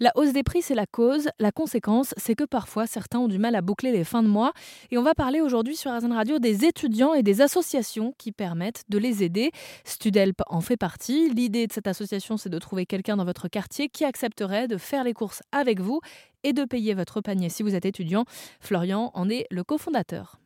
La hausse des prix, c'est la cause. La conséquence, c'est que parfois, certains ont du mal à boucler les fins de mois. Et on va parler aujourd'hui sur Azen Radio des étudiants et des associations qui permettent de les aider. Studelp en fait partie. L'idée de cette association, c'est de trouver quelqu'un dans votre quartier qui accepterait de faire les courses avec vous et de payer votre panier si vous êtes étudiant. Florian en est le cofondateur.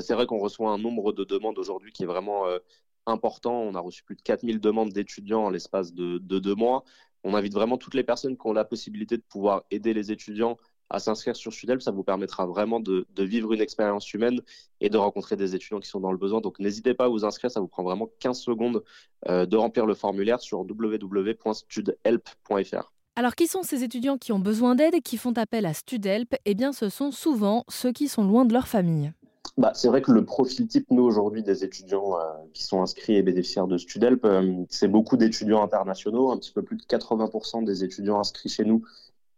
C'est vrai qu'on reçoit un nombre de demandes aujourd'hui qui est vraiment euh, important. On a reçu plus de 4000 demandes d'étudiants en l'espace de deux mois on invite vraiment toutes les personnes qui ont la possibilité de pouvoir aider les étudiants à s'inscrire sur Studelp. Ça vous permettra vraiment de, vivre une expérience humaine et de rencontrer des étudiants qui sont dans le besoin. Donc n'hésitez pas à vous inscrire, ça vous prend vraiment 15 secondes euh, de remplir le formulaire sur www.studhelp.fr. Alors qui sont ces étudiants qui ont besoin d'aide et qui font appel à Studelp Eh bien ce sont souvent ceux qui sont loin de leur famille. Bah, c'est vrai que le profil type, nous, aujourd'hui, des étudiants euh, qui sont inscrits et bénéficiaires de Studelp, euh, c'est beaucoup d'étudiants internationaux. Un petit peu plus de 80% des étudiants inscrits chez nous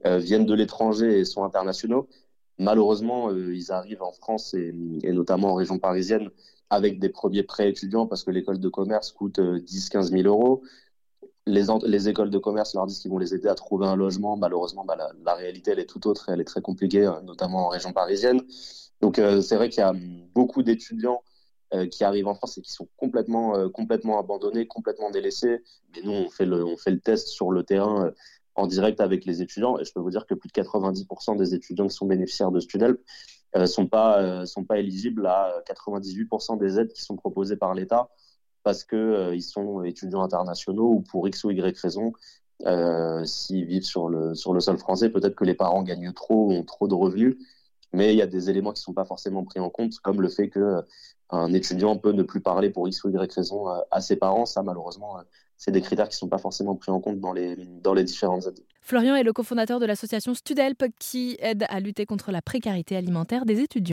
euh, viennent de l'étranger et sont internationaux. Malheureusement, ils arrivent en France et, notamment en région parisienne avec des premiers prêts étudiants parce que l'école de commerce coûte 10-15 000 euros. Les, les, écoles de commerce leur disent qu'ils vont les aider à trouver un logement. Malheureusement, bah, la, réalité, elle est tout autre et elle est très compliquée, notamment en région parisienne. Donc euh, c'est vrai qu'il y a beaucoup d'étudiants euh, qui arrivent en France et qui sont complètement, euh, complètement abandonnés, complètement délaissés. Mais nous, on fait le, test sur le terrain en direct avec les étudiants et je peux vous dire que plus de 90% des étudiants qui sont bénéficiaires de Studelp ne sont pas éligibles à 98% des aides qui sont proposées par l'État parce qu'ils ils sont étudiants internationaux ou pour X ou Y raison. S'ils vivent sur le, sur le sol français, peut-être que les parents gagnent trop, ont trop de revenus mais il y a des éléments qui ne sont pas forcément pris en compte, comme le fait que euh, un étudiant peut ne plus parler pour X ou Y raison euh, à ses parents. Ça, malheureusement, euh, c'est des critères qui ne sont pas forcément pris en compte dans les, dans les différentes aides. Florian est le cofondateur de l'association Studelp qui aide à lutter contre la précarité alimentaire des étudiants.